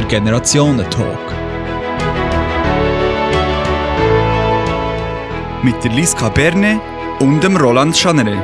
der Generationen-Talk. Mit der Liska Berne und dem Roland Chanere.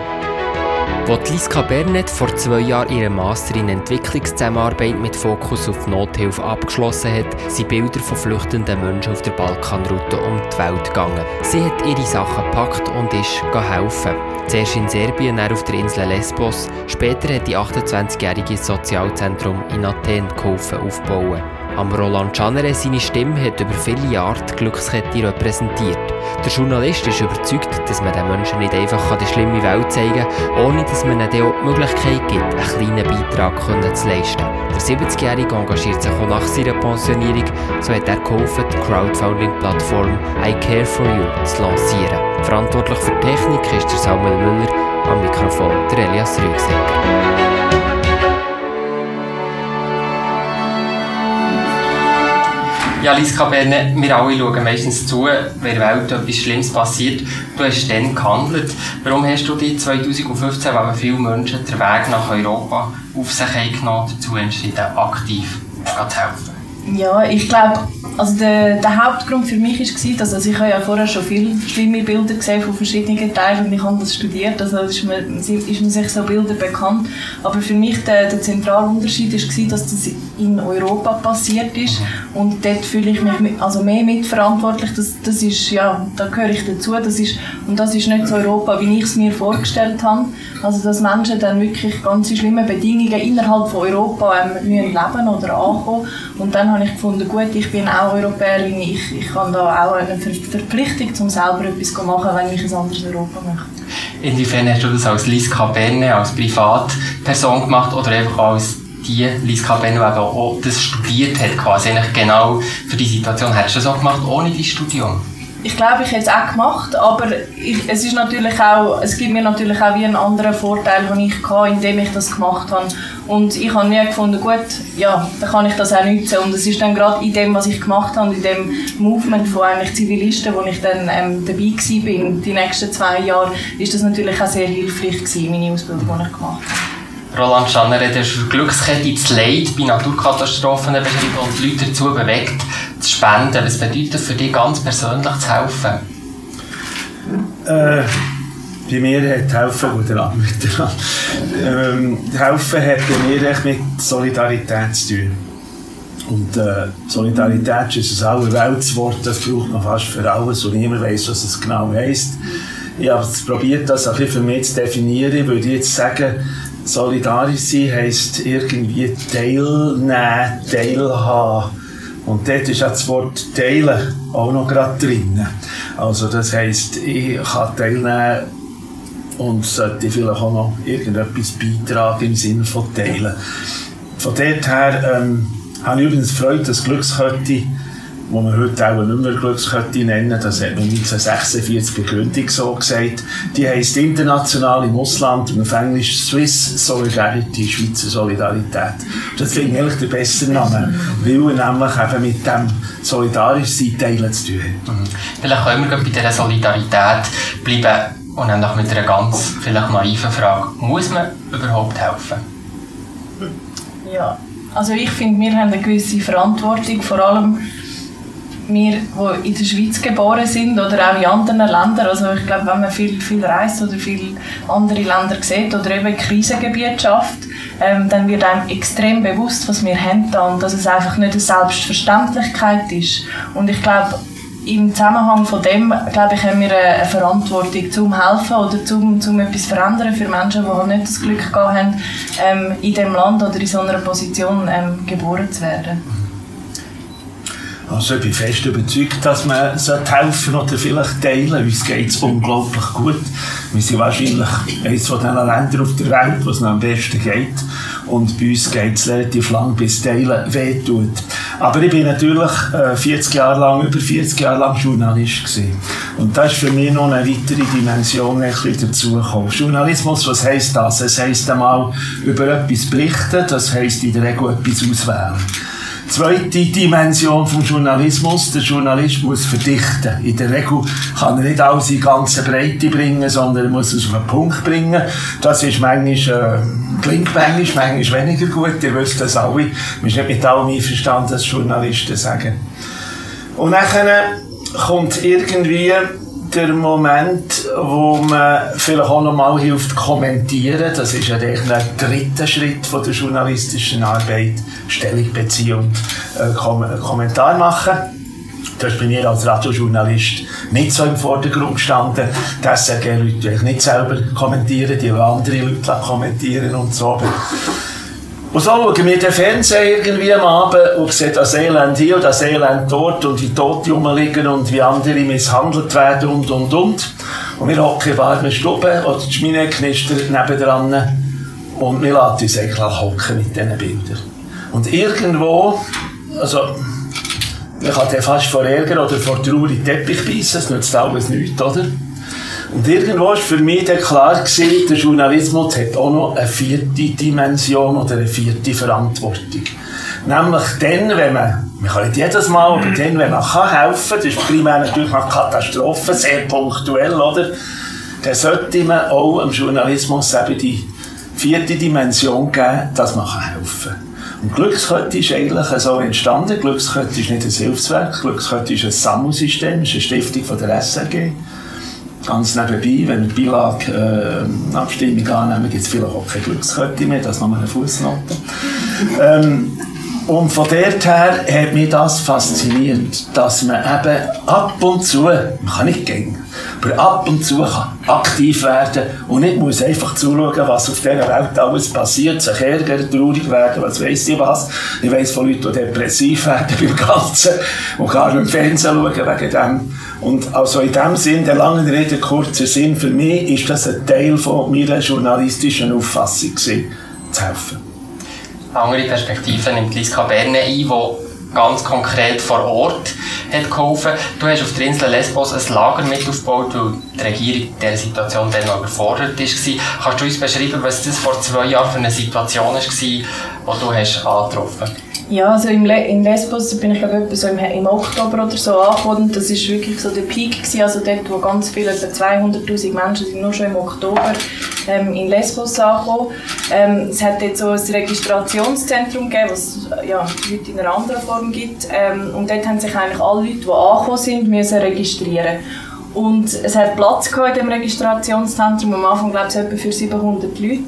Als Liska Bernet vor zwei Jahren ihren Master in Entwicklungszusammenarbeit mit Fokus auf Nothilfe abgeschlossen hat, sind Bilder von flüchtenden Menschen auf der Balkanroute um die Welt gegangen. Sie hat ihre Sachen gepackt und ist helfen. Zuerst in Serbien, dann auf der Insel Lesbos. Später hat die 28-jährige das Sozialzentrum in Athen geholfen aufbauen. Am Roland Chanere seine Stimme hat über viele Jahre die Glückskette repräsentiert. Der Journalist ist überzeugt, dass man den Menschen nicht einfach die schlimme Welt zeigen kann, ohne dass man ihnen auch die Möglichkeit gibt, einen kleinen Beitrag zu leisten. Der 70-Jährige engagiert sich auch nach seiner Pensionierung, so hat er geholfen, die Crowdfunding-Plattform I Care For You zu lancieren. Verantwortlich für die Technik ist der Samuel Müller, am Mikrofon der Elias Rügsecker. Ja, Liska Berne, wir alle schauen meistens zu, wenn der Welt etwas Schlimmes passiert. Du hast dann gehandelt. Warum hast du dich 2015, wenn viele Menschen den Weg nach Europa auf sich genommen dazu entschieden, aktiv zu helfen? Ja, ich glaube, also der, der Hauptgrund für mich war, dass also ich habe ja vorher schon viele schlimme Bilder gesehen von verschiedenen Teilen und ich habe das studiert, also ist mir, ist mir sich so Bilder bekannt. Aber für mich der, der zentrale Unterschied war, dass das in Europa passiert ist und dort fühle ich mich mit, also mehr mitverantwortlich. Das, das ist, ja, da gehöre ich dazu. Das ist, und das ist nicht so Europa, wie ich es mir vorgestellt habe. Also dass Menschen dann wirklich ganz schlimme Bedingungen innerhalb von Europa ähm, leben oder ankommen. Und dann habe ich gefunden, gut, ich bin auch Europäerin, ich, ich habe da auch eine Verpflichtung, um selber etwas zu machen, wenn ich ein anderes Europa möchte. Inwiefern hast du das als Liska Berne, als Privatperson gemacht oder einfach als die Liska die auch das studiert hat, quasi eigentlich genau für die Situation, hättest du das auch gemacht ohne dein Studium? ich glaube, ich hätte es auch gemacht, aber ich, es, ist natürlich auch, es gibt mir natürlich auch wie einen anderen Vorteil, den ich hatte, indem ich das gemacht habe. Und ich habe mir gefunden, gut, ja, dann kann ich das auch nutzen. Und es ist dann gerade in dem, was ich gemacht habe, in dem Movement von eigentlich Zivilisten, wo ich dann ähm, dabei war, die nächsten zwei Jahre, ist das natürlich auch sehr hilfreich gewesen, meine Ausbildung, die ich gemacht habe. Roland Schanner hat für Glückskette das Leid bei Naturkatastrophen beschrieben und die Leute dazu bewegt, zu spenden. Was bedeutet für dich ganz persönlich zu helfen? Äh, bei mir hat helfen oder miteinander. Ähm, helfen hat bei mir echt mit Solidarität zu tun. Und äh, Solidarität ist ein allerweltswort, das braucht man fast für alles und niemand weiß, was es genau heisst. Ich habe probiert, das ein bisschen für mich zu definieren. Ich würde jetzt sagen, solidarisch sein heisst irgendwie teilnehmen, teilhaben. Und dort ist auch das Wort teilen auch noch gerade drin. Also das heisst, ich kann teilnehmen und sollte vielleicht auch noch irgendetwas beitragen im Sinne von teilen. Von dort her ähm, habe ich übrigens Freude, dass Glückskette wo man heute auch nicht mehr Glückskette nennen, das hat man 1946 gegründet so gesagt, die heisst international im Ausland auf Englisch Swiss Solidarity, Schweizer Solidarität. Das finde ich eigentlich der bessere Name, weil er nämlich eben mit dem solidarisch sein Teilen zu tun hat. Mhm. Vielleicht können wir bei dieser Solidarität bleiben und dann noch mit einer ganz vielleicht naiven Frage. Muss man überhaupt helfen? Ja, also ich finde, wir haben eine gewisse Verantwortung, vor allem wir, die in der Schweiz geboren sind oder auch in anderen Ländern, also ich glaube, wenn man viel, viel reist oder viele andere Länder sieht oder eben Krisengebiet schafft, ähm, dann wird einem extrem bewusst, was wir haben da und dass es einfach nicht eine Selbstverständlichkeit ist. Und ich glaube, im Zusammenhang von dem, glaube ich, haben wir eine Verantwortung zum helfen oder zum, zum etwas verändern für Menschen, die halt nicht das Glück gehabt haben, ähm, in diesem Land oder in so einer Position ähm, geboren zu werden. Also ich bin fest überzeugt, dass man helfen oder vielleicht teilen Uns geht es unglaublich gut. Wir sind wahrscheinlich eines von den Ländern auf der Welt, wo es am besten geht. Und bei uns geht es relativ lang, bis Teilen wehtut. Aber ich bin natürlich äh, 40 Jahre lang, über 40 Jahre lang Journalist gewesen. Und da ist für mich noch eine weitere Dimension dazugekommen. Journalismus, was heisst das? Es heisst einmal über etwas berichten, das heisst in der Regel etwas auswählen. Zweite Dimension vom Journalismus. Der Journalist muss verdichten. In der Regel kann er nicht alles in ganze Breite bringen, sondern er muss es auf einen Punkt bringen. Das ist manchmal, äh, klingt manchmal, manchmal weniger gut. Ihr wisst das alle. Man ist nicht mit allem einverstanden, dass Journalisten sagen. Und nachher kommt irgendwie der Moment, wo man vielleicht auch noch mal hilft kommentieren. Das ist ja der dritte Schritt von der journalistischen Arbeit. Stellung beziehen und äh, Kom Kommentar machen. Das bei mir als Radiojournalist nicht so im Vordergrund gestanden. Das sagen Leute die nicht selber kommentieren, die andere Leute kommentieren und so. Und so schauen wir den Fernseher irgendwie am Abend und sehen das Elend hier und das Elend dort und wie Tote rumliegen und wie andere misshandelt werden und und und. Und wir hocken in warmen Stube oder die Schmine knistert nebendran und wir lassen uns eigentlich hocken mit diesen Bildern. Und irgendwo, also, ich kann fast vor Ärger oder vor Trauer in den Teppich beißen, das nützt alles nichts, oder? Und irgendwo war für mich dann klar, gewesen, der Journalismus hat auch noch eine vierte Dimension oder eine vierte Verantwortung. Nämlich dann, wenn man, man kann nicht jedes Mal, aber dann, wenn man kann helfen kann, das ist primär natürlich nach Katastrophen, sehr punktuell, oder? Dann sollte man auch im Journalismus eben die vierte Dimension geben, dass man helfen kann. Und Glückskette ist eigentlich so entstanden. Glückskette ist nicht ein Hilfswerk, Glückskette ist ein Sammelsystem, ist eine Stiftung von der SRG. Ganz nebenbei, wenn wir die Beilage-Abstimmung äh, annehmen, gibt es vielleicht auch keine Glückskette mehr, das ist nochmal eine Fußnote. ähm, und von dort her hat mich das fasziniert, dass man eben ab und zu, man kann nicht gehen, aber ab und zu kann aktiv werden und nicht muss einfach zuschauen, was auf dieser Welt alles passiert, sich ärgern, traurig werden, was weiss ich was. Ich weiss von Leuten, die depressiv werden beim Ganzen und gar nicht im Fernsehen schauen wegen dem. Und also in dem Sinn, der langen Rede, kurzer Sinn, für mich ist das ein Teil von meiner journalistischen Auffassung gewesen, zu helfen. Andere Perspektive nimmt Liska Berne ein, die ganz konkret vor Ort hat geholfen. Du hast auf der Insel Lesbos ein Lager mit aufgebaut, weil die Regierung in dieser Situation dann noch überfordert war. Kannst du uns beschreiben, was das vor zwei Jahren für eine Situation war, die du hast angetroffen hast? Ja, also im Le in Lesbos bin ich glaube so im, im Oktober oder so angekommen. Das ist wirklich so der Peak gewesen, also dort, wo ganz viele, etwa 200'000 Menschen sind nur schon im Oktober ähm, in Lesbos angekommen. Ähm, es hat dort so ein Registrationszentrum gegeben, was ja, heute in einer anderen Form gibt. Ähm, und dort haben sich eigentlich alle Leute, die angekommen sind, müssen registrieren und es hat Platz gehabt in dem Registrationszentrum. Am Anfang glaube ich etwa für 700 Leute.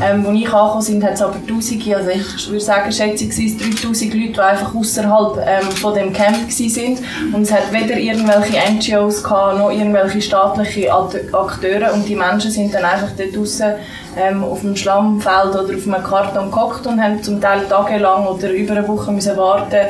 Ähm, als ich angekommen bin, hat es aber Tausende, also ich würde sagen, waren es 3000 Leute, die einfach außerhalb ähm, von dem Camp waren. Und es hat weder irgendwelche NGOs gehabt, noch irgendwelche staatliche Akteure. Und die Menschen sind dann einfach dort draussen ähm, auf dem Schlammfeld oder auf einem Karton gehockt und haben zum Teil tagelang oder über eine Woche müssen warten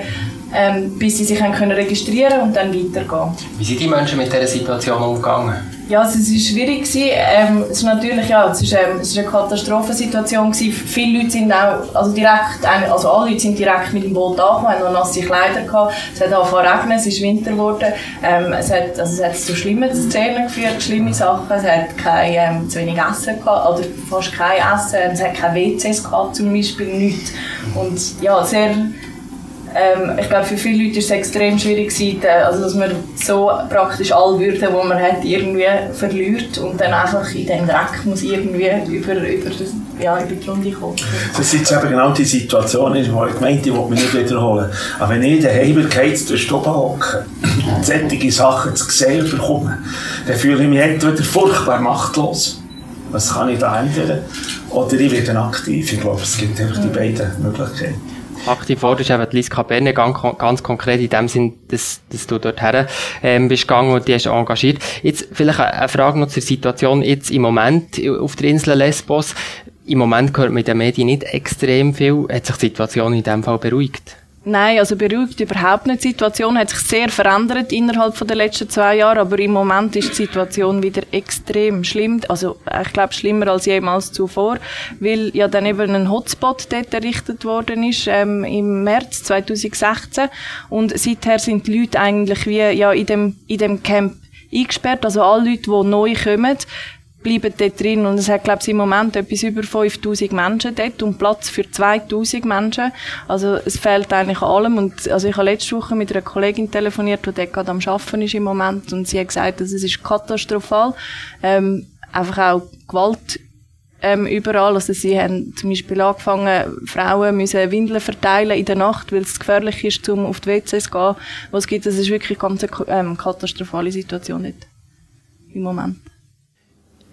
ähm, bis sie sich können registrieren und dann weitergehen. Wie sind die Menschen mit dieser Situation umgegangen? Ja, es war schwierig. Ähm, es ist natürlich ja, es ist, ähm, es ist eine Katastrophensituation. Gewesen. Viele Leute sind auch, also direkt, also alle Leute sind direkt mit dem Boot angekommen, haben noch nasse Kleider gehabt. Es hat angefangen zu regnen, es ist Winter geworden. Ähm, es, hat, also es hat zu schlimmen Szenen geführt, schlimme Sachen. Es hat kein, ähm, zu wenig Essen gehabt, oder fast kein Essen. Es hat keine WCs gehabt, zum Beispiel, nichts. Und ja, sehr ähm, ich glaube, für viele Leute ist es extrem schwierig gewesen, also dass man so praktisch alle Würde, die man hat, irgendwie verliert und dann einfach in den Dreck muss irgendwie über, über, das, ja, über die Runde kommen. Das ist eben genau die Situation, die ich gemeint die will nicht wiederholen. Aber wenn ich daheim gehe, durch Stube hocke und solche Sachen zu sehen bekomme, dann fühle ich mich entweder furchtbar machtlos. Was kann ich da ändern? Oder ich werde aktiv. Ich glaube, es gibt einfach die beiden Möglichkeiten aktiv forderst, eben die Liska Berne ganz, konkret in dem Sinn, dass, dass du dorthin ähm, bist gegangen und die hast engagiert. Jetzt vielleicht eine Frage noch zur Situation jetzt im Moment auf der Insel Lesbos. Im Moment gehört in den Medien nicht extrem viel. Hat sich die Situation in dem Fall beruhigt? Nein, also beruhigt überhaupt nicht. Die Situation hat sich sehr verändert innerhalb der letzten zwei Jahre, aber im Moment ist die Situation wieder extrem schlimm. Also ich glaube schlimmer als jemals zuvor, weil ja dann eben ein Hotspot dort errichtet worden ist ähm, im März 2016 und seither sind die Leute eigentlich wie ja in dem in dem Camp eingesperrt. Also alle Leute, die neu kommen, bleiben dort drin und es hat, glaube ich, im Moment etwas über 5000 Menschen dort und Platz für 2000 Menschen. Also es fehlt eigentlich allem und also ich habe letzte Woche mit einer Kollegin telefoniert, die dort gerade am Arbeiten ist im Moment und sie hat gesagt, dass es ist katastrophal. Ähm, einfach auch Gewalt ähm, überall. Also sie haben zum Beispiel angefangen, Frauen müssen Windeln verteilen in der Nacht, weil es gefährlich ist, um auf die WCs zu gehen. Was gibt es ist wirklich eine ganz ähm, katastrophale Situation dort. Im Moment.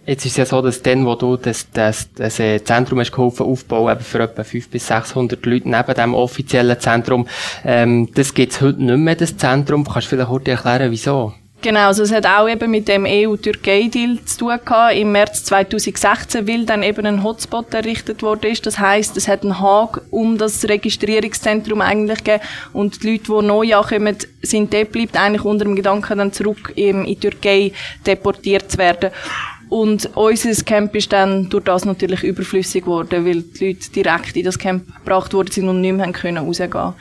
Jetzt ist es ja so, dass dann, wo du das, das, das äh, Zentrum hast geholfen aufbauen, eben für etwa 500 bis 600 Leute neben dem offiziellen Zentrum, ähm, das gibt's heute nicht mehr, das Zentrum. Kannst du vielleicht kurz erklären, wieso? Genau, also es hat auch eben mit dem EU-Türkei-Deal zu tun gehabt. Im März 2016, weil dann eben ein Hotspot errichtet worden ist. Das heißt, es hat einen Haken um das Registrierungszentrum eigentlich gegeben. Und die Leute, die neu ankommen, sind dort bleibt eigentlich unter dem Gedanken, dann zurück in die Türkei deportiert zu werden. Und unser Camp ist dann durch das natürlich überflüssig geworden, weil die Leute direkt in das Camp gebracht worden sind und nicht mehr können rausgehen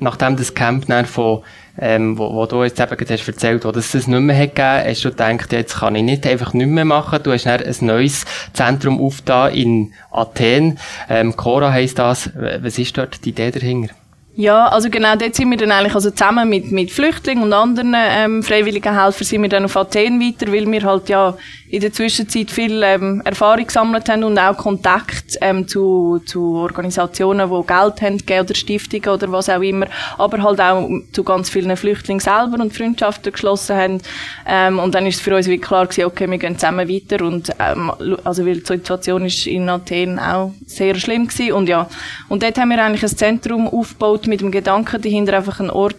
Nachdem das Camp dann von ähm, wo, wo du jetzt eben hast erzählt, wo das, das nicht mehr hat gegeben, hast du gedacht, jetzt kann ich nicht einfach nicht mehr machen. Du hast dann ein neues Zentrum aufgetan in Athen. Ähm, Cora heisst das. Was ist dort die Idee dahinter? Ja, also genau, dort sind wir dann eigentlich also zusammen mit, mit Flüchtlingen und anderen ähm, freiwilligen Helfern sind wir dann auf Athen weiter, weil wir halt ja in der Zwischenzeit viel ähm, Erfahrung gesammelt haben und auch Kontakt ähm, zu, zu Organisationen, die Geld haben gegeben, oder Stiftungen oder was auch immer, aber halt auch zu ganz vielen Flüchtlingen selber und Freundschaften geschlossen haben. Ähm, und dann ist es für uns wie klar gewesen, okay, wir gehen zusammen weiter und ähm, also weil die Situation ist in Athen auch sehr schlimm gewesen und ja, und dort haben wir eigentlich ein Zentrum aufgebaut mit dem Gedanken dahinter einfach ein Ort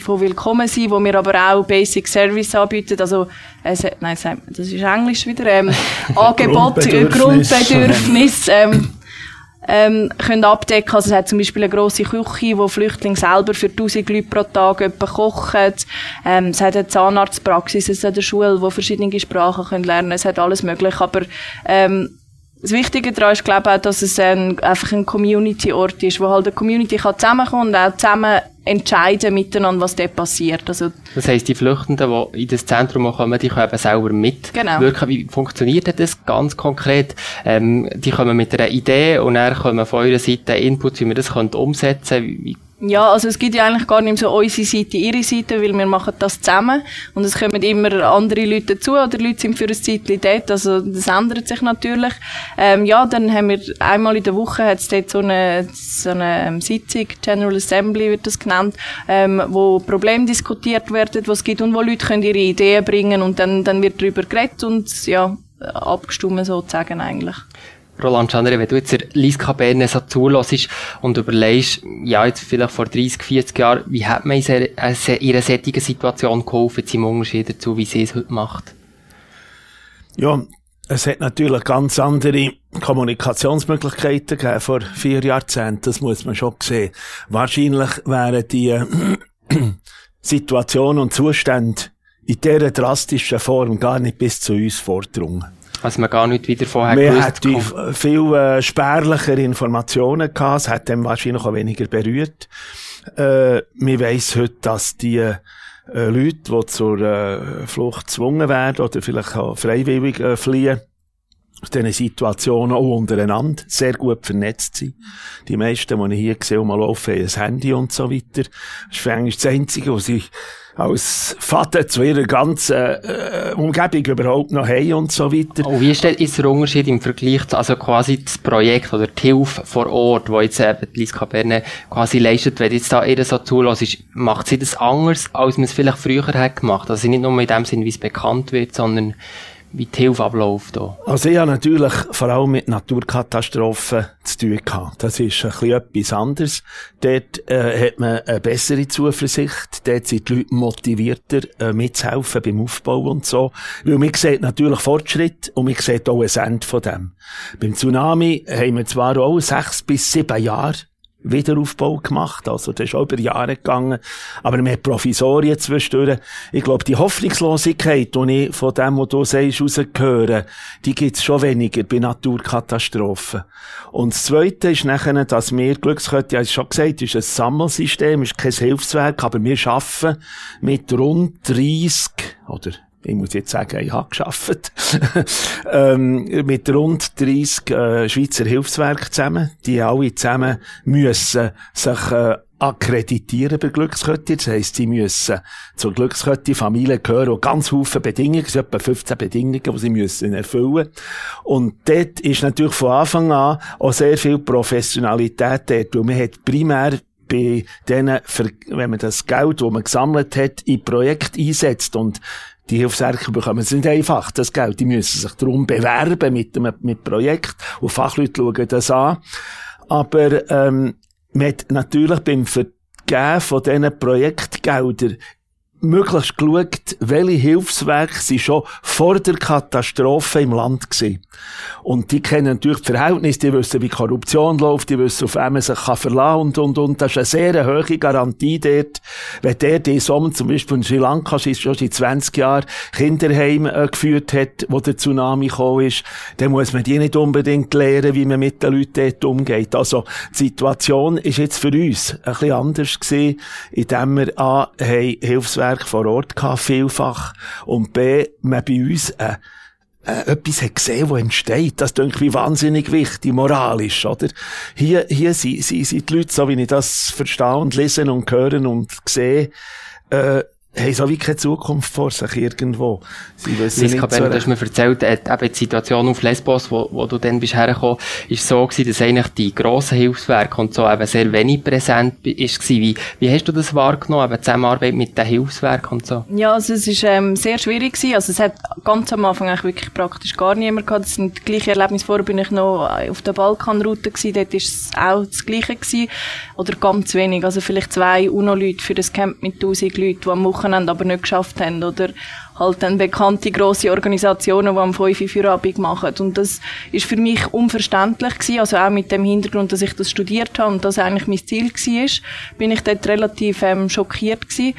von Willkommen sein, wo wir aber auch Basic Service anbieten, also äh, nein, das ist Englisch wieder, ähm, Angebot, Grundbedürfnis, ähm, ähm, können abdecken. Also es hat zum Beispiel eine grosse Küche, wo Flüchtlinge selber für 1000 Leute pro Tag etwa kochen. Ähm, es hat eine Zahnarztpraxis, es hat eine Schule, wo verschiedene Sprachen können lernen. Es hat alles möglich, aber ähm, das Wichtige daran ist, glaube ich, auch, dass es ein, einfach ein Community-Ort ist, wo halt eine Community kann zusammenkommen und auch zusammen entscheiden miteinander, was dort passiert. Also, das heisst, die Flüchtenden, die in das Zentrum kommen, die können eben selber mitwirken. Genau. Wie funktioniert das ganz konkret? Ähm, die kommen mit einer Idee und dann kommen von eurer Seite Input, wie man das umsetzen könnte. Ja, also es gibt ja eigentlich gar nicht so unsere Seite, ihre Seite, weil wir machen das zusammen und es kommen immer andere Leute dazu oder Leute sind für ein Zeitchen dort, also das ändert sich natürlich. Ähm, ja, dann haben wir einmal in der Woche hat's dort so eine, so eine ähm, Sitzung, General Assembly wird das genannt, ähm, wo Probleme diskutiert werden, was es gibt und wo Leute können ihre Ideen bringen und dann, dann wird darüber geredet und ja, abgestimmt sozusagen eigentlich. Roland Schanere, wenn du jetzt der Liska Berne so zulässt und überlegst, ja, jetzt vielleicht vor 30, 40 Jahren, wie hat man in ihrer solchen Situation geholfen, zum Unterschied dazu, wie sie es heute macht? Ja, es hat natürlich ganz andere Kommunikationsmöglichkeiten gegeben vor vier Jahrzehnten, das muss man schon sehen. Wahrscheinlich wären die äh, Situationen und Zustände in dieser drastischen Form gar nicht bis zu uns vordrungen. Also man gar nicht wieder vorher Wir hätten viel äh, spärlichere Informationen gehabt, es hat dem wahrscheinlich auch weniger berührt. Äh, wir weiss heute, dass die äh, Leute, die zur äh, Flucht gezwungen werden oder vielleicht auch freiwillig äh, fliehen, aus diesen Situationen auch untereinander sehr gut vernetzt sind. Die meisten, die ich hier gesehen habe, laufen, ein Handy und so weiter. Das ist eigentlich das Einzige, was ich als Vater zu ihrer ganzen äh, Umgebung überhaupt noch haben und so weiter. Oh, wie ist denn der Unterschied im Vergleich zu, also quasi das Projekt oder die Hilfe vor Ort, wo jetzt eben die Liska Berne quasi leistet, wenn jetzt da ihr so zulässt, macht sie das anders, als man es vielleicht früher hat gemacht? Also nicht nur in dem Sinn, wie es bekannt wird, sondern wie die Hilfe abläuft. Hier. Also ich habe natürlich vor allem mit Naturkatastrophen zu tun gehabt. Das ist ein bisschen etwas anderes. Dort äh, hat man eine bessere Zuversicht. Dort sind die Leute motivierter, äh, mitzuhelfen beim Aufbau und so. Weil man sieht natürlich Fortschritt und man sieht auch ein Ende von dem. Beim Tsunami haben wir zwar auch sechs bis sieben Jahre Wiederaufbau gemacht. Also, das ist auch über Jahre gegangen. Aber wir haben Provisorien zwischendurch. Ich glaube, die Hoffnungslosigkeit, die ich von dem, was du sagst, rausgehöre, die gibt's schon weniger bei Naturkatastrophen. Und das Zweite ist nachher, dass wir Glückskette, ja, ich schon gesagt, ist ein Sammelsystem, ist kein Hilfswerk, aber wir arbeiten mit rund 30 oder ich muss jetzt sagen, ich habe geschafft, ähm, mit rund 30 äh, Schweizer Hilfswerken zusammen. Die alle zusammen müssen sich äh, akkreditieren bei Glückskette. Das heisst, sie müssen zur Glückskette Familie gehören und ganz viele Bedingungen, es sind etwa 15 Bedingungen, die sie müssen erfüllen. Und dort ist natürlich von Anfang an auch sehr viel Professionalität dort, weil man hat primär bei denen, wenn man das Geld, das man gesammelt hat, in Projekt einsetzt und die Hilfswerke bekommen es nicht einfach, das Geld. Die müssen sich darum bewerben mit einem mit Projekt und Fachleute schauen das an. Aber ähm, man hat natürlich beim Vergeben von diesen Projektgeldern möglichst geschaut, welche Hilfswerke sind schon vor der Katastrophe im Land gewesen. Und die kennen natürlich die Verhältnisse, die wissen, wie Korruption läuft, die wissen, auf wen man sich kann verlassen und, und, und. Das ist eine sehr hohe Garantie dort. Wenn der die Sommer zum Beispiel in Sri Lanka schon seit 20 Jahren Kinderheim äh, geführt hat, wo der Tsunami gekommen ist, dann muss man die nicht unbedingt lernen, wie man mit den Leuten dort umgeht. Also, die Situation ist jetzt für uns ein bisschen anders gewesen, indem wir A, haben Hilfswerke vor Ort gehabt, vielfach, und B, man bei uns, äh, äh, etwas hat gesehen, was entsteht. Das denke ich wahnsinnig wichtig, moralisch, oder? Hier, hier sind, sind, sind die Leute, so wie ich das verstehe und lesen und hören und sehe, äh, haben so wie keine Zukunft vor sich irgendwo. Sie wissen Lies Kapelle, so du hast mir erzählt, äh, eben die Situation auf Lesbos, wo, wo du dann bist hergekommen, ist so gewesen, dass eigentlich die grossen Hilfswerke und so eben sehr wenig präsent ist gewesen. Wie, wie hast du das wahrgenommen, eben Zusammenarbeit mit den Hilfswerken und so? Ja, also es ist ähm, sehr schwierig gewesen. Also es hat ganz am Anfang eigentlich wirklich praktisch gar niemand gehabt. Das sind die gleichen Erlebnisse. Vorher bin ich noch auf der Balkanroute gewesen. Dort ist es auch das Gleiche gewesen. Oder ganz wenig. Also vielleicht zwei UNO-Leute für das Camp mit 1000 Leuten, die am Wochenende aber nicht geschafft haben. Oder halt dann bekannte grosse Organisationen, die am 5 Uhr Feierabend machen. Und das ist für mich unverständlich gewesen. Also auch mit dem Hintergrund, dass ich das studiert habe und das eigentlich mein Ziel war, bin ich dort relativ ähm, schockiert gewesen.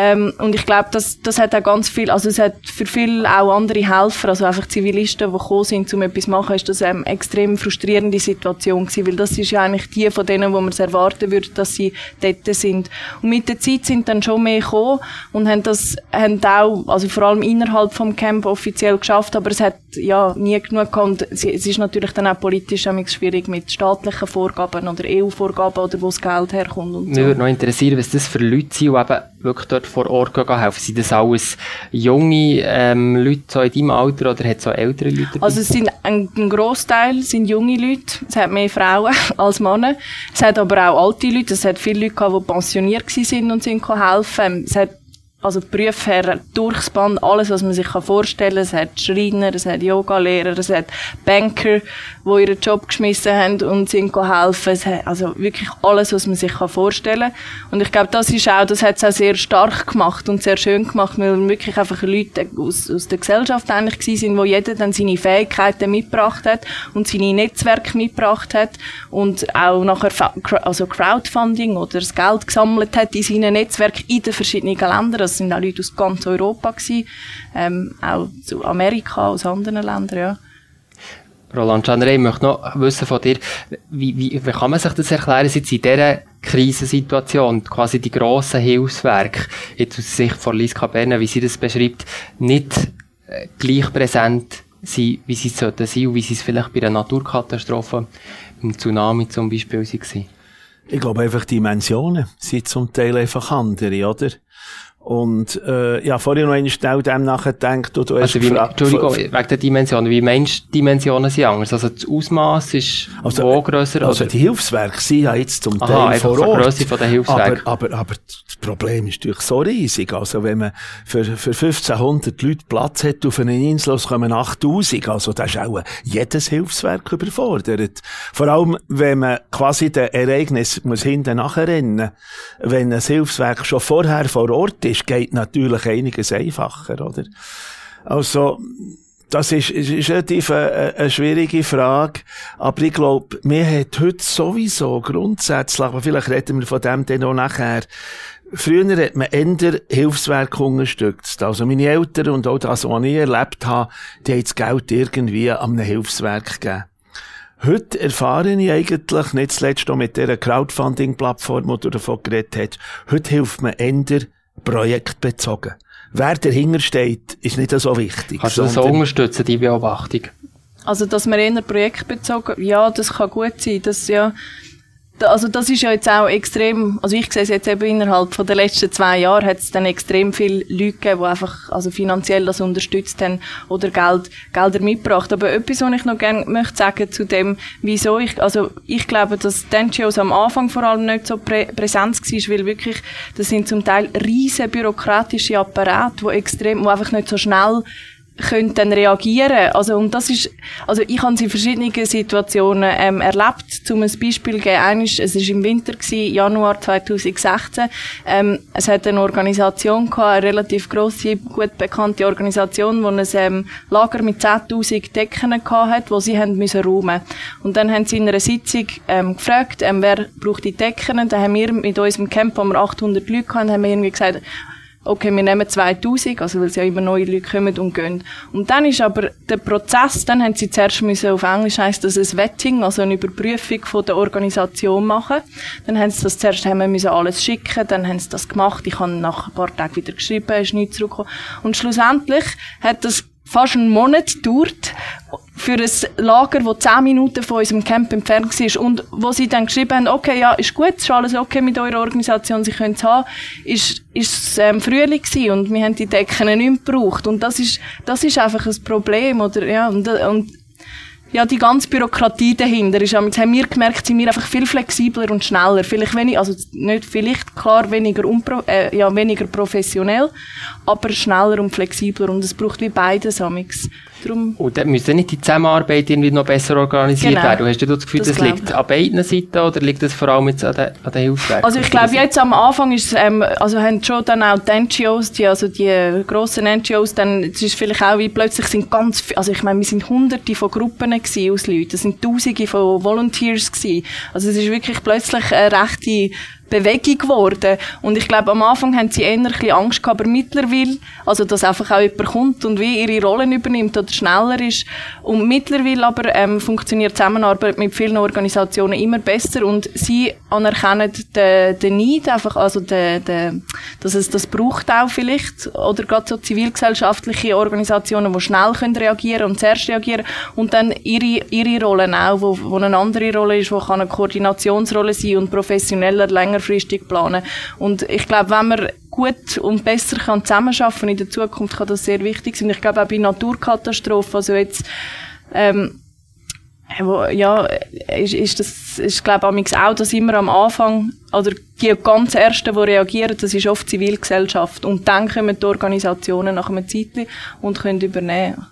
Ähm, und ich glaube, das, das hat auch ganz viel, also es hat für viele auch andere Helfer, also einfach Zivilisten, die gekommen sind, um etwas zu machen, ist das eine ähm, extrem frustrierende Situation gewesen, weil das ist ja eigentlich die von denen, wo man es erwarten würde, dass sie dort sind. Und mit der Zeit sind dann schon mehr gekommen und haben das, haben auch, also vor allem innerhalb vom Camp offiziell geschafft, aber es hat ja nie genug gehabt es ist natürlich dann auch politisch schwierig mit staatlichen Vorgaben oder EU-Vorgaben oder wo das Geld herkommt und so. Mich würde noch interessieren, was das für Leute sind, die eben wirklich dort vor Ort helfen? Sind das alles junge ähm, Leute so in deinem Alter oder hat es so ältere Leute dabei? Also es sind ein, ein Großteil sind junge Leute. Es hat mehr Frauen als Männer. Es hat aber auch alte Leute. Es hat viele Leute gehabt, die pensioniert waren und sind helfen. Es hat also Berufsherren durchs Band, alles, was man sich vorstellen kann. Es hat Schreiner, es hat Yogalehrer, es hat Banker, die ihren Job geschmissen haben und sind helfen. Es hat also wirklich alles, was man sich vorstellen kann. Und ich glaube, das ist auch, das hat es auch sehr stark gemacht und sehr schön gemacht, weil wirklich einfach Leute aus, aus der Gesellschaft eigentlich gewesen sind, wo jeder dann seine Fähigkeiten mitgebracht hat und seine Netzwerke mitgebracht hat und auch nachher also Crowdfunding oder das Geld gesammelt hat in seinen Netzwerken in den verschiedenen Ländern das sind auch Leute aus ganz Europa gewesen, ähm, auch zu Amerika, aus anderen Ländern, ja. Roland Chanrey, ich möchte noch wissen von dir, wie, wie, wie kann man sich das erklären, jetzt in dieser Krisensituation, quasi die grossen Hilfswerke, jetzt aus Sicht von Lies Berne, wie sie das beschreibt, nicht äh, gleich präsent sind, wie sie sollten sein und wie sie es vielleicht bei einer Naturkatastrophe, im Tsunami zum Beispiel waren? Ich glaube einfach, die Dimensionen sind zum Teil einfach andere, oder? Und äh, ja, vorher noch eine schnell dem nachgedacht. Du, du also wie, Entschuldigung, wegen der Dimensionen. Wie meinst du, Dimensionen sind anders? Also das Ausmaß ist also, wo grösser? Also oder? die Hilfswerke sind ja jetzt zum Aha, Teil vor Ort. Grösse von der Hilfswerke. Aber, aber, aber das Problem ist natürlich so riesig. Also wenn man für, für 1500 Leute Platz hat auf einer Insel, es kommen 8000. Also da ist auch jedes Hilfswerk überfordert. Vor allem, wenn man quasi den Ereignis muss hinten nachrennen. Wenn ein Hilfswerk schon vorher vor Ort ist, ist, geht natürlich einiges einfacher, oder? Also, das ist, ist, ist relativ eine, eine schwierige Frage. Aber ich glaube, mir hat heute sowieso grundsätzlich, aber vielleicht reden wir von dem dann auch nachher, Früher hat man eher Hilfswerke unterstützt. Also meine Eltern und auch das, was ich erlebt habe, die haben das Geld irgendwie an einem Hilfswerk gegeben. Heute erfahre ich eigentlich, nicht zuletzt auch mit dieser Crowdfunding-Plattform, die du davon geredet hast, heute hilft man eher projektbezogen. wer dahinter steht, ist nicht so wichtig. Kannst du das so unterstützen, die Beobachtung? Also, dass man eher projektbezogen, ja, das kann gut sein, das, ja, also das ist ja jetzt auch extrem, also ich sehe es jetzt eben innerhalb von den letzten zwei Jahren hat es dann extrem viele Leute gegeben, die einfach also finanziell das unterstützt haben oder Geld, Gelder mitgebracht. Aber etwas, was ich noch gerne möchte sagen zu dem, wieso ich, also ich glaube, dass die NGOs am Anfang vor allem nicht so prä präsent war, weil wirklich, das sind zum Teil riesen bürokratische Apparate, die extrem, die einfach nicht so schnell können dann reagieren. Also, und das ist, also ich habe es in verschiedenen Situationen ähm, erlebt. Zum Beispiel geben, eines, es war im Winter, gewesen, Januar 2016. Ähm, es hat eine Organisation gehabt, eine relativ grosse, gut bekannte Organisation, die ein ähm, Lager mit 10'000 Decken hat, wo sie haben müssen räumen. Und dann haben sie in einer Sitzung ähm, gefragt, ähm, wer braucht die Decken. Dann haben wir mit unserem Camp, wo wir 800 Leute hatten, haben wir irgendwie gesagt, okay, wir nehmen 2000, also weil es ja immer neue Leute kommen und gehen. Und dann ist aber der Prozess, dann haben sie zuerst müssen, auf Englisch heisst das ein Vetting, also eine Überprüfung von der Organisation machen. Dann haben sie das zuerst haben müssen alles schicken, dann haben sie das gemacht, ich habe nach ein paar Tagen wieder geschrieben, ist nicht zurückgekommen. Und schlussendlich hat das fast einen Monat gedauert für ein Lager, das zehn Minuten von unserem Camp entfernt war. Und wo sie dann geschrieben haben, okay, ja, ist gut, ist alles okay mit eurer Organisation, sie können es haben, ist, ist es ähm, Frühling gewesen und wir haben die Decken nicht mehr gebraucht. Und das ist, das ist einfach ein Problem, oder, ja, und, und ja, die ganze Bürokratie dahinter ist, haben wir gemerkt, sind wir einfach viel flexibler und schneller. Vielleicht weniger, also nicht vielleicht, klar, weniger, unpro, äh, ja, weniger professionell, aber schneller und flexibler und es braucht wie beides amix. Drum und dann müsste nicht die Zusammenarbeit irgendwie noch besser organisiert genau. werden. Hast du das Gefühl, das, das liegt an beiden Seiten oder liegt das vor allem jetzt an den, an den Hilfswerken? Also ich glaube, jetzt am Anfang ist ähm, also haben schon dann auch die NGOs, die, also die grossen NGOs, dann, es ist vielleicht auch wie plötzlich sind ganz, also ich meine, wir sind hunderte von Gruppen gewesen aus Leuten, es sind tausende von Volunteers gewesen. Also es ist wirklich plötzlich eine rechte Bewegung geworden. Und ich glaube, am Anfang haben sie eher ein Angst gehabt, aber mittlerweile, also dass einfach auch jemand kommt und wie ihre Rollen übernimmt oder schneller ist. Und mittlerweile aber ähm, funktioniert Zusammenarbeit mit vielen Organisationen immer besser und sie anerkennen den, den Need einfach, also den, den, dass es das braucht auch vielleicht oder gerade so zivilgesellschaftliche Organisationen, die schnell können reagieren und zuerst reagieren und dann ihre, ihre Rollen auch, wo, wo eine andere Rolle ist, wo kann eine Koordinationsrolle sein und professioneller, länger längerfristig planen. Und ich glaube, wenn man gut und besser kann zusammenarbeiten in der Zukunft, kann das sehr wichtig sein. Ich glaube auch bei Naturkatastrophen, also jetzt, ähm, ja, ist, ist das, ist, glaube ich, auch, dass immer am Anfang, oder die ganz Ersten, die reagieren, das ist oft Zivilgesellschaft. Und dann kommen die Organisationen nach einem Zeitchen und können übernehmen.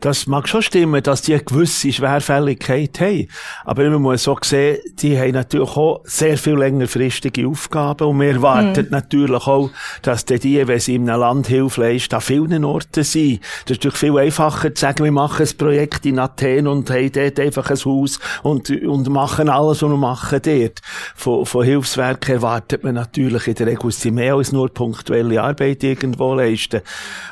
Das mag schon stimmen, dass die eine gewisse Schwerfälligkeit haben. Aber man muss so sehen, die haben natürlich auch sehr viel längerfristige Aufgaben. Und wir erwarten mhm. natürlich auch, dass die, wenn sie in einem Land Hilfe leisten, an vielen Orten sind. Das ist natürlich viel einfacher zu sagen, wir machen ein Projekt in Athen und haben dort einfach ein Haus und, und machen alles, was wir machen dort. Von, von Hilfswerken erwartet man natürlich in der Regel, sie mehr als nur punktuelle Arbeit irgendwo leisten.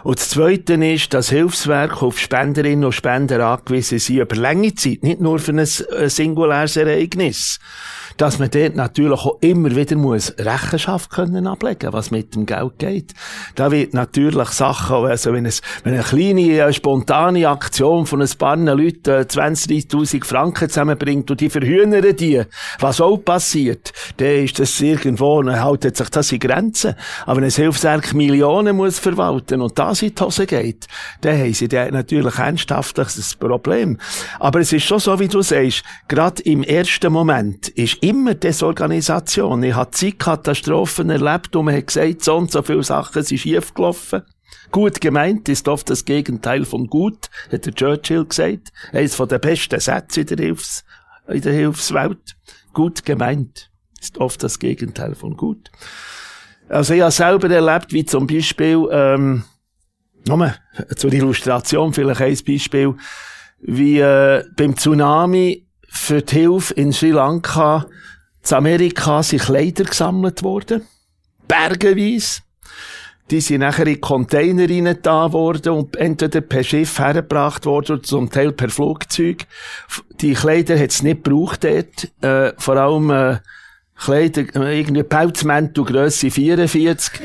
Und das Zweite ist, dass Hilfswerke auf Spenden Spenderinnen und Spender angewiesen sind über lange Zeit, nicht nur für ein äh, singuläres Ereignis dass man dort natürlich auch immer wieder muss Rechenschaft können ablegen, was mit dem Geld geht. Da wird natürlich Sachen, also wenn, es, wenn eine kleine, äh, spontane Aktion von ein paar Leuten äh, 20, 30.000 Franken zusammenbringt und die verhühnern die, was auch passiert, dann ist das irgendwo, dann haltet sich das in Grenzen. Aber wenn ein Hilfswerk Millionen muss verwalten und das in die Hose geht, dann haben sie da natürlich ernsthaftliches Problem. Aber es ist schon so, wie du sagst, gerade im ersten Moment ist immer Desorganisation. Ich habe Zeitkatastrophen erlebt und man hat gesagt, so und so viele Sachen sind schief gelaufen. Gut gemeint ist oft das Gegenteil von gut, hat der Churchill gesagt. Eines den besten Sätze in der, Hilfs in der Hilfswelt. Gut gemeint ist oft das Gegenteil von gut. Also ich habe selber erlebt, wie zum Beispiel, ähm, nochmal zur Illustration vielleicht ein Beispiel, wie äh, beim Tsunami für die Hilfe in Sri Lanka zu Amerika sind Kleider gesammelt worden. Bergeweise. Die sind nachher in Container da worden und entweder per Schiff hergebracht worden oder zum Teil per Flugzeug. Die Kleider hat es nicht gebraucht dort. Äh, vor allem, äh, Kleider, äh, irgendwie Pelzmäntel, Grösse 44.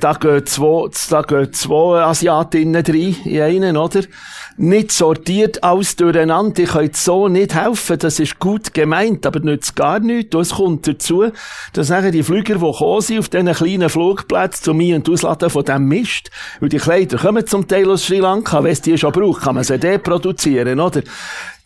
da gehen zwei, da gehen zwei Asiatinnen rein in einen, oder? Nicht sortiert, alles durcheinander. Ich kann so nicht helfen. Das ist gut gemeint, aber nützt gar nichts. Und es kommt dazu, dass nachher die Flüger, die kommen sind, auf diesen kleinen Flugplätzen, zu mir und ausladen von dem Mist, weil die Kleider kommen zum Teil aus Sri Lanka, wenn es die schon braucht, kann man sie deproduzieren, oder?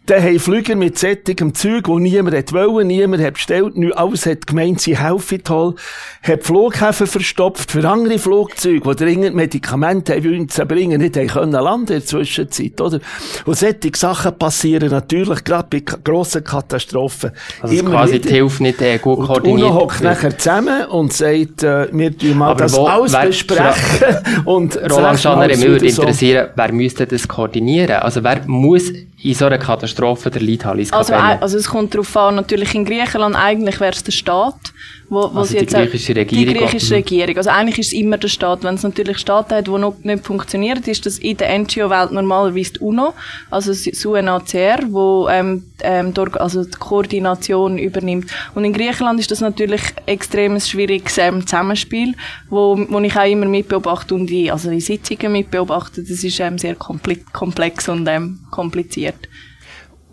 Dann haben Flüger mit sättigem Zeug, wo niemand hat wollen, niemand hat bestellt, nicht alles hat gemeint, sie helfen toll, hat Flughäfen verstopft für andere Flugzeuge, die dringend Medikamente haben zu bringen, nicht haben können landen in der Zwischenzeit, oder? Und solche Sachen passieren natürlich gerade bei grossen Katastrophen. Also Immer quasi wieder. die Hilfe nicht äh, gut koordiniert. Und hockt nachher zusammen und sagt, äh, wir tun mal Aber das wo, alles wer, besprechen. und Roland Schanner, mich würde interessieren, wer müsste das koordinieren? Also wer muss in so einer Katastrophe der Leithalle also, also es kommt darauf an, natürlich in Griechenland, eigentlich wäre es der Staat, wo, wo also die griechische Regierung. Die griechische Regierung. Also eigentlich ist es immer der Staat. Wenn es natürlich Staaten hat, die noch nicht funktionieren, ist das in der NGO-Welt normalerweise die UNO, also das UNHCR, wo ähm, ähm, die, also die Koordination übernimmt. Und in Griechenland ist das natürlich extrem schwieriges ähm, Zusammenspiel, wo, wo ich auch immer mitbeobachte und in, also in Sitzungen mitbeobachte. Das ist ähm, sehr komplex und ähm, kompliziert.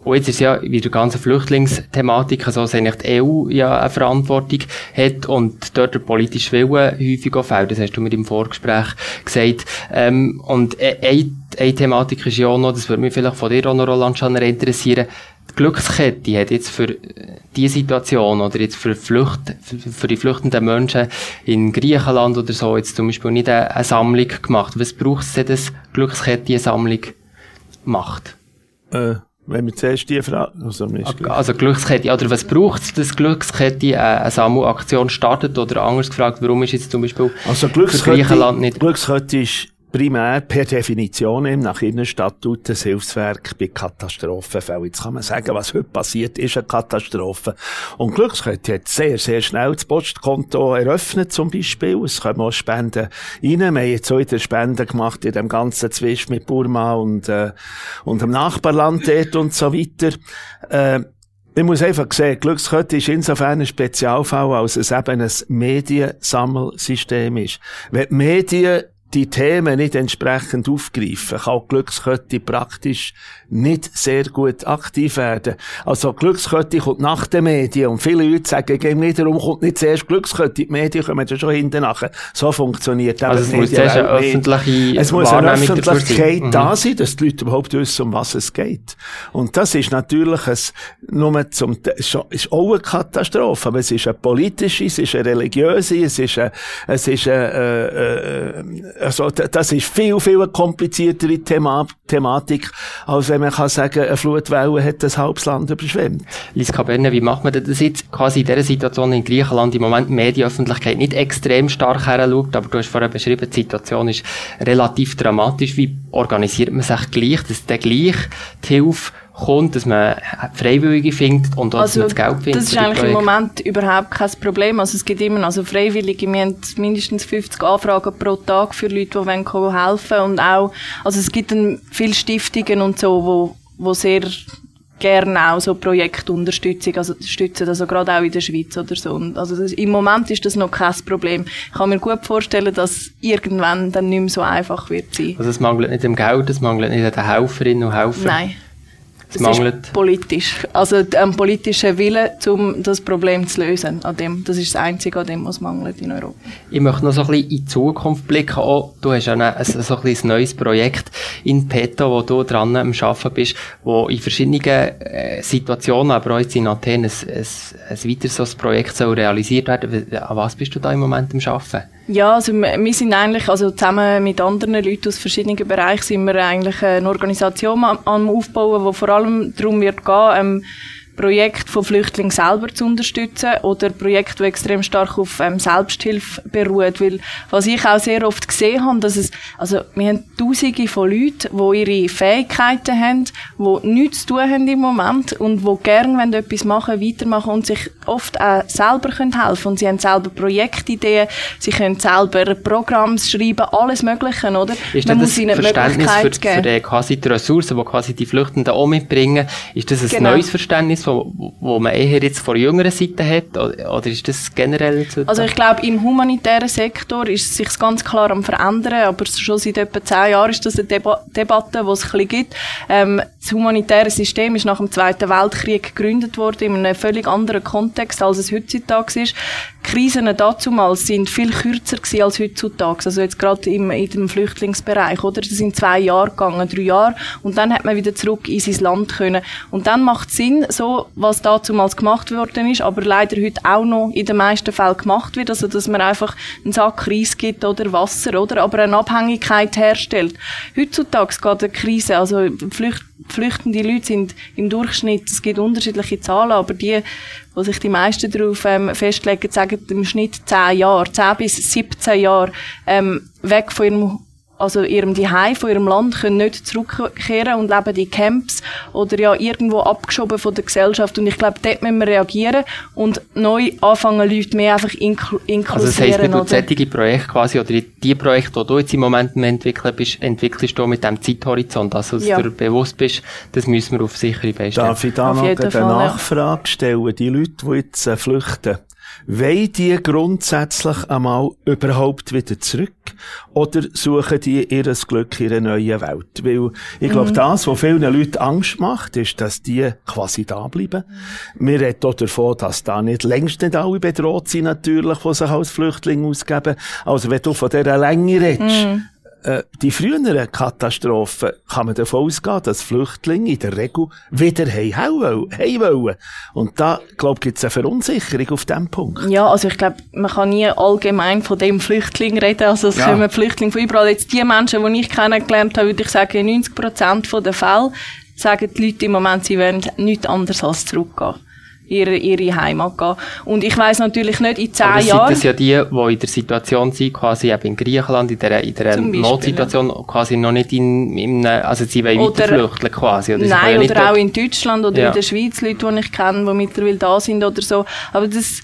Und jetzt ist ja wie der ganze Flüchtlingsthematik so, dass eigentlich die EU ja eine Verantwortung hat und dort der politische Wille häufig auch fehlt. Das hast du mit im Vorgespräch gesagt. Ähm, und e, eine, eine Thematik ist ja auch noch, das würde mich vielleicht von dir auch noch, Roland Schanner, interessieren, die Glückskette hat jetzt für diese Situation oder jetzt für, Flücht, für die flüchtenden Menschen in Griechenland oder so jetzt zum Beispiel nicht eine, eine Sammlung gemacht. Was braucht es denn, dass Glückskette eine Sammlung macht? Äh wenn wir zuerst die Frage, also, also Glückskette, oder was braucht es, dass Glückskette äh, eine Sammelaktion startet, oder anders gefragt, warum ist jetzt zum Beispiel also Glückskette, Griechenland nicht... Glückskette ist primär per Definition eben nach Innenstatut ein Hilfswerk bei Katastrophenfällen. Jetzt kann man sagen, was heute passiert, ist eine Katastrophe. Und Glückskette hat sehr, sehr schnell das Postkonto eröffnet, zum Beispiel. Es kommen auch Spenden rein. Wir haben jetzt auch wieder Spenden gemacht in dem ganzen Zwist mit Burma und, äh, und dem Nachbarland dort und so weiter. Äh, man muss einfach sehen, Glückskette ist insofern ein Spezialfall, als es eben ein Mediensammelsystem ist. Wenn die Medien die Themen nicht entsprechend aufgreifen, kann Glückskette praktisch nicht sehr gut aktiv werden. Also Glückskette kommt nach den Medien und viele Leute sagen, gegen wiederum kommt nicht zuerst Glückskette, die Medien kommen ja schon hinten nachher. So funktioniert also es muss zuerst eine öffentliche Es muss eine Öffentlichkeit mhm. da sein, dass die Leute überhaupt wissen, um was es geht. Und das ist natürlich ein, nur zum, ist auch eine Katastrophe, aber es ist eine politische, es ist eine religiöse, es ist eine, es ist eine, äh, äh, also das ist viel, viel kompliziertere Thema Thematik, als wenn man kann sagen, eine Flutwelle hat das halbes Land überschwemmt. Lies Kaberne, wie macht man das jetzt quasi in dieser Situation in Griechenland im Moment die Medienöffentlichkeit nicht extrem stark heranschaut, aber du hast vorher beschrieben, die Situation ist relativ dramatisch. Wie organisiert man sich gleich, dass der gleich die Hilfe kommt, dass man Freiwillige findet und auch, also, dass man das Geld findet. Das ist eigentlich im Moment überhaupt kein Problem. Also es gibt immer also Freiwillige, wir haben mindestens 50 Anfragen pro Tag für Leute, die helfen wollen und auch, also es gibt dann viele Stiftungen und so, wo, wo sehr gerne auch so Projektunterstützung also stützen, also gerade auch in der Schweiz oder so. Und also das, im Moment ist das noch kein Problem. Ich kann mir gut vorstellen, dass irgendwann dann nicht mehr so einfach wird sein. Also es mangelt nicht am Geld, es mangelt nicht an den Helferinnen und Helfern? Nein. Es mangelt. ist politisch. Also ein politischer Wille, um das Problem zu lösen. An dem, das ist das Einzige, an dem was mangelt in Europa. Ich möchte noch so ein bisschen in die Zukunft blicken. Auch, du hast ja ein, ein, so ein, ein neues Projekt in petto, wo du dran am Arbeiten bist, wo in verschiedenen äh, Situationen, aber auch jetzt in Athen, ein, ein, ein weiteres so Projekt soll realisiert werden. An was bist du da im Moment am Arbeiten? Ja, also wir sind eigentlich, also zusammen mit anderen Leuten aus verschiedenen Bereichen sind wir eigentlich eine Organisation am, Aufbauen, wo vor allem darum wird gehen, ähm, Projekte von Flüchtlingen selber zu unterstützen oder Projekte, die extrem stark auf ähm, Selbsthilfe beruhen. Weil, was ich auch sehr oft gesehen habe, dass es, also, wir haben Tausende von Leuten, die ihre Fähigkeiten haben, die nichts zu tun haben im Moment und die gerne, wenn etwas machen, weitermachen und sich oft auch selber können helfen Und sie haben selber Projektideen, sie können selber Programme schreiben, alles Mögliche, oder? Ist Man das muss ihnen Verständnis für, für die, quasi die Ressourcen, die quasi die Flüchtenden auch mitbringen, ist das ein genau. neues Verständnis wo, wo man eher jetzt von jüngerer Seite hat? Oder ist das generell so? Also ich glaube, im humanitären Sektor ist es sich ganz klar am verändern, aber schon seit etwa zehn Jahren ist das eine Deba Debatte, die es ein bisschen gibt. Ähm, das humanitäre System ist nach dem Zweiten Weltkrieg gegründet worden, in einem völlig anderen Kontext, als es heutzutage ist. Krisen damals sind viel kürzer gewesen als heutzutage. Also jetzt gerade im, in dem Flüchtlingsbereich, oder? Das sind zwei Jahre gegangen, drei Jahre. Und dann hat man wieder zurück in sein Land können. Und dann macht es Sinn, so, was damals gemacht worden ist, aber leider heute auch noch in den meisten Fällen gemacht wird. Also, dass man einfach einen Sack Reis gibt oder Wasser, oder? Aber eine Abhängigkeit herstellt. Heutzutage geht eine Krise, also Flücht flüchtende Leute sind im Durchschnitt, es gibt unterschiedliche Zahlen, aber die, wo sich die meisten darauf ähm, festlegen, sagen im Schnitt 10 Jahre, 10 bis 17 Jahre ähm, weg von ihrem also ihrem Zuhause, von ihrem Land, können nicht zurückkehren und leben in Camps oder ja irgendwo abgeschoben von der Gesellschaft. Und ich glaube, dort müssen wir reagieren und neu anfangen, Leute mehr einfach inkl inkludieren. Also das heisst, du solche Projekte quasi, oder die Projekte, die du jetzt im Moment entwickeln bist, entwickelst du mit dem Zeithorizont, also dass ja. du bewusst bist, das müssen wir auf sichere Beine Darf ich da noch eine Fall, Nachfrage ja. stellen? Die Leute, die jetzt äh, flüchten, wollen die grundsätzlich einmal überhaupt wieder zurück? Oder suchen die ihr Glück in einer neuen Welt? Weil, ich glaube, mhm. das, was vielen Leuten Angst macht, ist, dass die quasi da bleiben. Wir reden auch davon, dass da nicht längst nicht alle bedroht sind, natürlich, die sich als Flüchtlinge ausgeben. Also, wenn du von dieser Länge redest, mhm äh, die früheren Katastrophen kann man davon ausgehen, dass Flüchtlinge in der Regel wieder heim wollen. Und da, glaube ich, gibt es eine Verunsicherung auf diesem Punkt. Ja, also ich glaube, man kann nie allgemein von dem Flüchtling reden. Also es ja. kommen Flüchtlinge von überall. Jetzt die Menschen, die ich kennengelernt habe, würde ich sagen, 90 Prozent der Fälle sagen die Leute im Moment, sie wollen nichts anderes als zurückgehen ihre, ihre Heimat gehen. Und ich weiss natürlich nicht, in zehn Jahren... das ja die, die in der Situation sind, quasi eben in Griechenland, in der, in der Notsituation, quasi noch nicht in, in also sie wollen oder, weiterflüchten quasi. Oder nein, oder auch in Deutschland oder ja. in der Schweiz, Leute, die ich kenne, die mittlerweile da sind oder so. Aber das,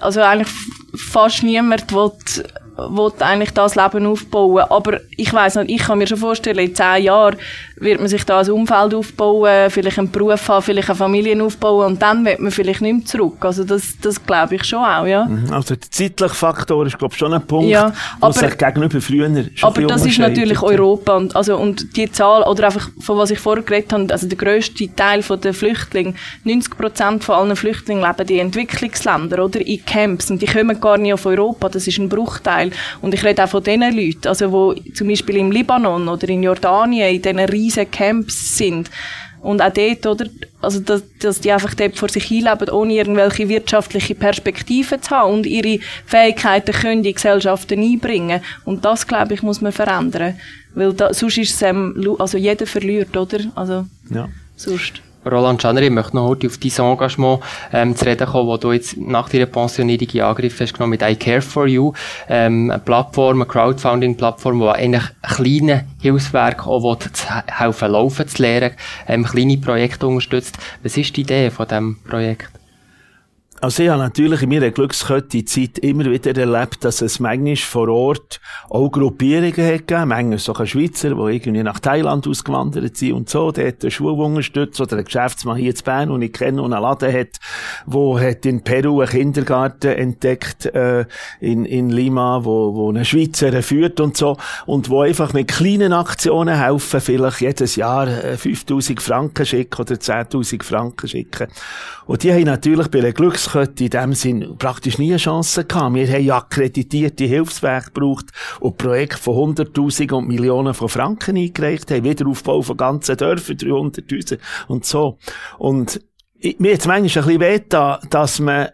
also eigentlich fast niemand will will eigentlich das Leben aufbauen. Aber ich weiß nicht, ich kann mir schon vorstellen, in zehn Jahren wird man sich da ein Umfeld aufbauen, vielleicht einen Beruf haben, vielleicht eine Familie aufbauen und dann wird man vielleicht nicht mehr zurück. Also das, das glaube ich schon auch, ja. Mhm. Also der zeitliche Faktor ist, glaube ich, schon ein Punkt, ja, aber, sich gegenüber früher schon Aber das ist natürlich Europa und, also, und die Zahl, oder einfach von was ich vorher geredet habe, also der grösste Teil der Flüchtlinge, 90 Prozent von allen Flüchtlingen leben in Entwicklungsländern oder in Camps und die kommen gar nicht auf Europa, das ist ein Bruchteil. Und ich rede auch von den Leuten, also wo zum Beispiel im Libanon oder in Jordanien in diesen riesen Camps sind. Und auch dort, oder, also, dass, dass die einfach dort vor sich hinleben, ohne irgendwelche wirtschaftliche Perspektiven zu haben und ihre Fähigkeiten können in die Gesellschaften einbringen. Und das, glaube ich, muss man verändern. Weil da, sonst ist es, ähm, also jeder verliert, oder? Also, ja. sonst. Roland Schanner, ich möchte noch heute auf dein Engagement ähm, zu reden kommen, wo du jetzt nach deiner Pensionierung in Angriff hast genommen mit I Care For You, ähm, eine Plattform, eine Crowdfunding-Plattform, die eigentlich kleine Hilfswerke auch helfen laufen zu lernen, ähm, kleine Projekte unterstützt. Was ist die Idee von diesem Projekt? Also ich habe natürlich in meiner Glückskette Zeit immer wieder erlebt, dass es manchmal vor Ort auch Gruppierungen hat gegeben, manchmal sogar Schweizer, die irgendwie nach Thailand ausgewandert sind und so, der hat eine Schule unterstützt oder ein Geschäftsmann hier in Bern, den ich kenne und einen Laden hat, wo hat in Peru einen Kindergarten entdeckt, äh, in, in Lima, wo, wo eine Schweizer führt und so und wo einfach mit kleinen Aktionen helfen, vielleicht jedes Jahr 5000 äh, Franken schicken oder 10.000 Franken schicken. Und die haben natürlich bei einer Glückskette in dem Sinn praktisch nie eine Chance gehabt. Wir haben akkreditierte Hilfswege gebraucht und Projekte von 100.000 und Millionen von Franken eingereicht haben. Wiederaufbau von ganzen Dörfern, 300.000 und so. Und mir jetzt manchmal ein bisschen weh, dass man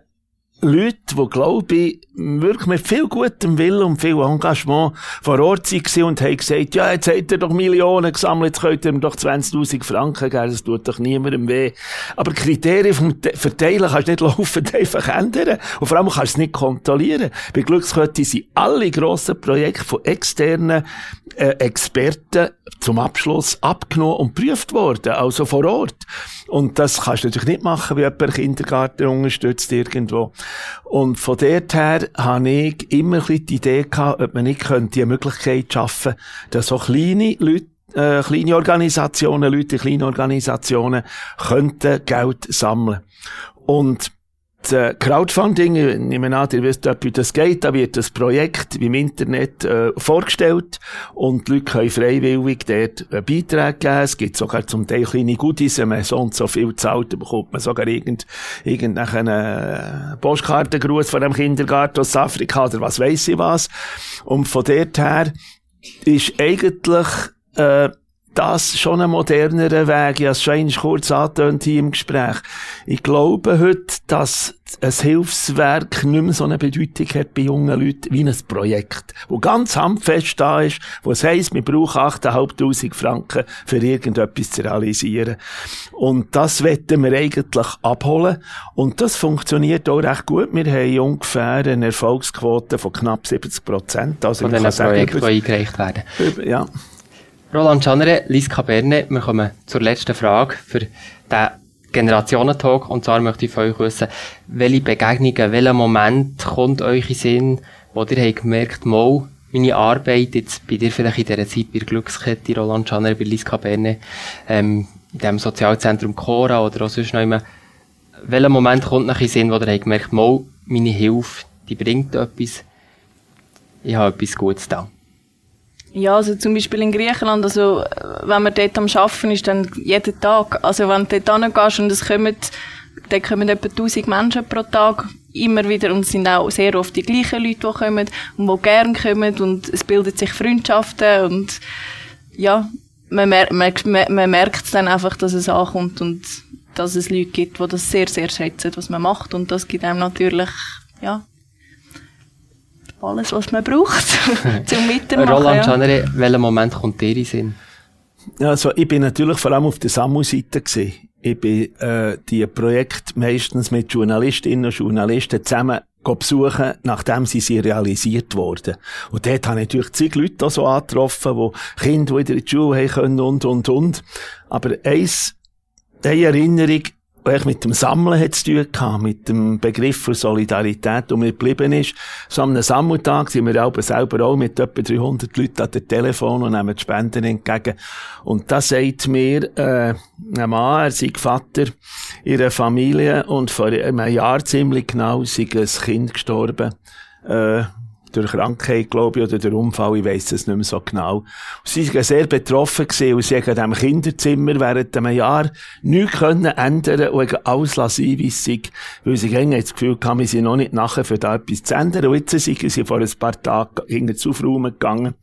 Leute, die, glaube ich, wirklich mit viel gutem Willen und viel Engagement vor Ort waren und haben gesagt, ja, jetzt habt ihr doch Millionen gesammelt, jetzt könnt ihr mir doch 20.000 Franken geben, das tut doch niemandem weh. Aber Kriterien vom Verteilen kannst du nicht laufend einfach ändern. Und vor allem kannst du es nicht kontrollieren. Bei Glückskette sind alle grossen Projekte von externen äh, Experten zum Abschluss abgenommen und geprüft worden, also vor Ort. Und das kannst du natürlich nicht machen, wie jemand Kindergarten unterstützt irgendwo. Und von dort her habe ich immer die Idee gehabt, ob man nicht könnte die Möglichkeit schaffen, dass so kleine Leute äh, kleine Organisationen, Leute in kleinen Organisationen könnten Geld sammeln. Und das Crowdfunding, ich nehme an, ihr wisst, wie das geht, da wird das Projekt im Internet äh, vorgestellt und die Leute können freiwillig dort einen Beitrag geben. Es gibt sogar zum Teil kleine Goodies, wenn man so und so viel zahlt, dann bekommt man sogar irgend, irgendeinen Postkartengruß von einem Kindergarten aus Afrika oder was weiß ich was. Und von dort her ist eigentlich äh, das schon ein modernerer Weg. Ich habe es schon kurz angetönt hier im Gespräch. Ich glaube heute, dass ein Hilfswerk nicht mehr so eine Bedeutung hat bei jungen Leuten wie ein Projekt, wo ganz handfest da ist, wo es heisst, wir brauchen 8'500 Franken für irgendetwas zu realisieren. Und das wetten wir eigentlich abholen. Und das funktioniert auch recht gut. Wir haben ungefähr eine Erfolgsquote von knapp 70 Prozent. Also von den Projekten, die eingereicht werden. Ja. Roland Schanere, Liska Berne, wir kommen zur letzten Frage für den Generationentalk. Und zwar möchte ich von euch wissen, welche Begegnungen, welcher Moment kommt euch in Sinn, wo ihr habt gemerkt, mal, meine Arbeit, jetzt bei dir vielleicht in dieser Zeit bei der Glückskette, Roland Schanere, bei Liska Berne, ähm, in dem Sozialzentrum Cora oder auch sonst noch immer, welcher Moment kommt euch in Sinn, wo ihr habt gemerkt, mal, meine Hilfe, die bringt etwas, ich habe etwas Gutes da. Ja, also zum Beispiel in Griechenland, also wenn man dort am Arbeiten ist, dann jeden Tag. Also wenn du dort hingehst und es kommen, dann kommen etwa 1000 Menschen pro Tag immer wieder und es sind auch sehr oft die gleichen Leute, die kommen und die gerne kommen und es bilden sich Freundschaften und ja, man, mer man, man merkt dann einfach, dass es ankommt und dass es Leute gibt, die das sehr, sehr schätzen, was man macht und das gibt einem natürlich, ja, alles, was man braucht, zum Mitmachen. Roland Schanere, ja. welcher Moment kommt dir in Sinn? Also, ich bin natürlich vor allem auf der Samu-Seite gewesen. Ich bin, äh, die Projekte meistens mit Journalistinnen und Journalisten zusammen besuchen, nachdem sie sie realisiert wurden. Und dort habe ich natürlich zig Leute auch so angetroffen, die Kinder wieder in die Schule haben können und, und, und. Aber eins, die Erinnerung, eigentlich mit dem Sammeln hat zu tun gehabt, mit dem Begriff für Solidarität, der mir geblieben ist. So am Sammeltag sind wir auch selber auch mit etwa 300 Leuten an den Telefon und nehmen die Spenden entgegen. Und da sagt mir, äh, ein Mann, er sei Vater ihrer Familie und vor einem Jahr ziemlich genau sei ein Kind gestorben, äh, durch Krankheit, glaube ich, oder der Unfall, ich weiss es nicht mehr so genau. Und sie waren sehr betroffen gewesen und sie haben in Kinderzimmer während einem Jahr nichts können ändern und alles lassen, wie sei, weil sie irgendwie das Gefühl haben, wir sind noch nicht nachher für da etwas zu ändern. Und jetzt sind sie vor ein paar Tagen hinter zu aufräumen gegangen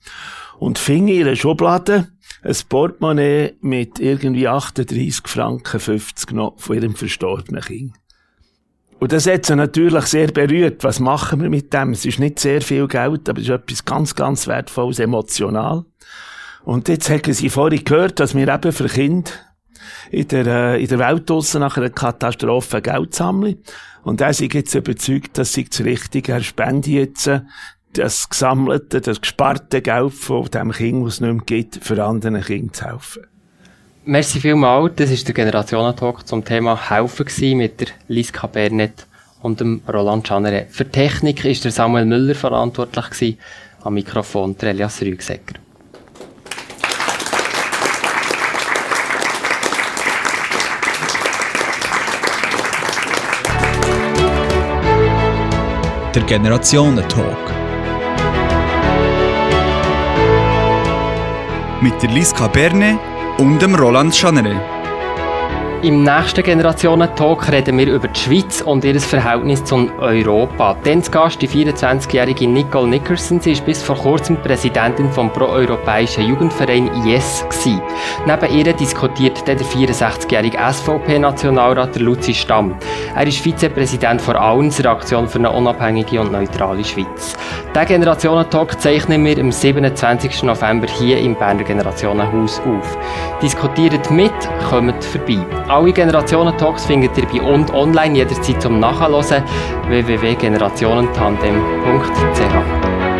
und fingen ihre Schublade ein Portemonnaie mit irgendwie 38 Franken 50 noch von ihrem verstorbenen Kind. Und das hat sie natürlich sehr berührt. Was machen wir mit dem? Es ist nicht sehr viel Geld, aber es ist etwas ganz, ganz Wertvolles, emotional. Und jetzt haben sie vorhin gehört, dass wir eben für Kinder in der, äh, in der Welt draussen nach einer Katastrophe Geld sammeln. Und er ist jetzt überzeugt, dass sie das Richtige. Er spendet jetzt das gesammelte, das gesparte Geld von dem Kind, was es nicht mehr gibt, für anderen Kindern zu helfen. Merci vielmals. Das war der Generationentalk zum Thema Helfen mit der Liska Bernet und dem Roland Schanere. Für Technik war der Samuel Müller verantwortlich am Mikrofon der Elias Rügsecker. Der Generationentalk. Mit der Liska Berne und dem Roland Schanere. Im nächsten Generationen-Talk reden wir über die Schweiz und ihr Verhältnis zu Europa. Dann Gast die 24-jährige Nicole Nickerson. Sie ist bis vor kurzem Präsidentin vom pro-europäischen Jugendverein YES. Gewesen. Neben ihr diskutiert der 64-jährige SVP-Nationalrat Luzi Stamm. Er ist Vizepräsident von AUNS, Aktion für eine unabhängige und neutrale Schweiz. Diesen Generationen-Talk zeichnen wir am 27. November hier im Berner Generationenhaus auf. Diskutiert mit, kommt vorbei. Alle Generationen-Talks findet ihr bei und online jederzeit zum Nachhören www.generationentandem.ch.